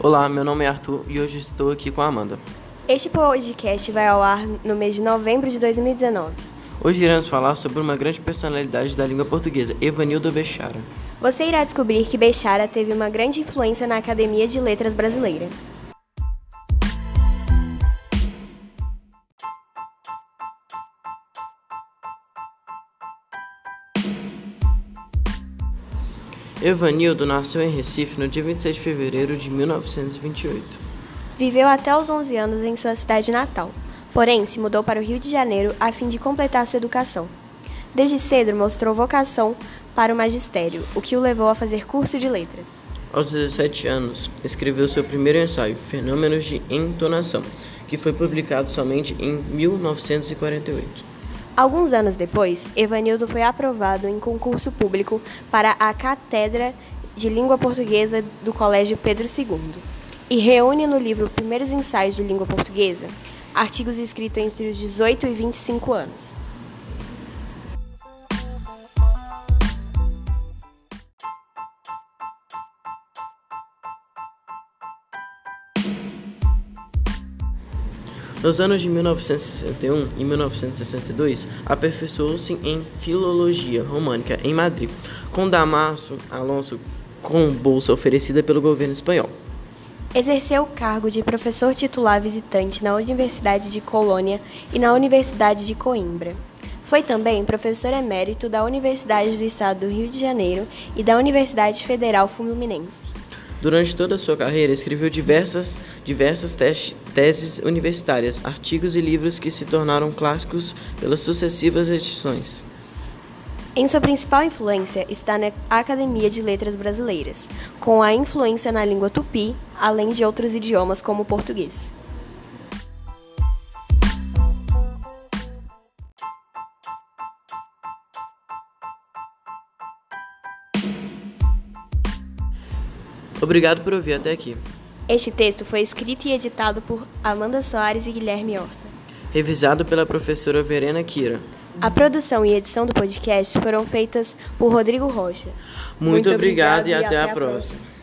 Olá, meu nome é Arthur e hoje estou aqui com a Amanda. Este podcast vai ao ar no mês de novembro de 2019. Hoje iremos falar sobre uma grande personalidade da língua portuguesa, Evanildo Bechara. Você irá descobrir que Bechara teve uma grande influência na Academia de Letras brasileira. Evanildo nasceu em Recife no dia 26 de fevereiro de 1928. Viveu até os 11 anos em sua cidade natal, porém se mudou para o Rio de Janeiro a fim de completar sua educação. Desde cedo mostrou vocação para o magistério, o que o levou a fazer curso de letras. Aos 17 anos, escreveu seu primeiro ensaio, Fenômenos de Entonação, que foi publicado somente em 1948. Alguns anos depois, Evanildo foi aprovado em concurso público para a Cátedra de Língua Portuguesa do Colégio Pedro II e reúne no livro Primeiros Ensaios de Língua Portuguesa artigos escritos entre os 18 e 25 anos. Nos anos de 1961 e 1962, aperfeiçoou-se em filologia românica em Madrid, com Damaso Alonso com bolsa oferecida pelo governo espanhol. Exerceu o cargo de professor titular visitante na Universidade de Colônia e na Universidade de Coimbra. Foi também professor emérito da Universidade do Estado do Rio de Janeiro e da Universidade Federal Fluminense. Durante toda a sua carreira, escreveu diversas, diversas teses universitárias, artigos e livros que se tornaram clássicos pelas sucessivas edições. Em sua principal influência está na Academia de Letras Brasileiras, com a influência na língua tupi, além de outros idiomas como o português. Obrigado por ouvir até aqui. Este texto foi escrito e editado por Amanda Soares e Guilherme Horta. Revisado pela professora Verena Kira. A produção e edição do podcast foram feitas por Rodrigo Rocha. Muito, Muito obrigado, obrigado, e até, até a próxima. próxima.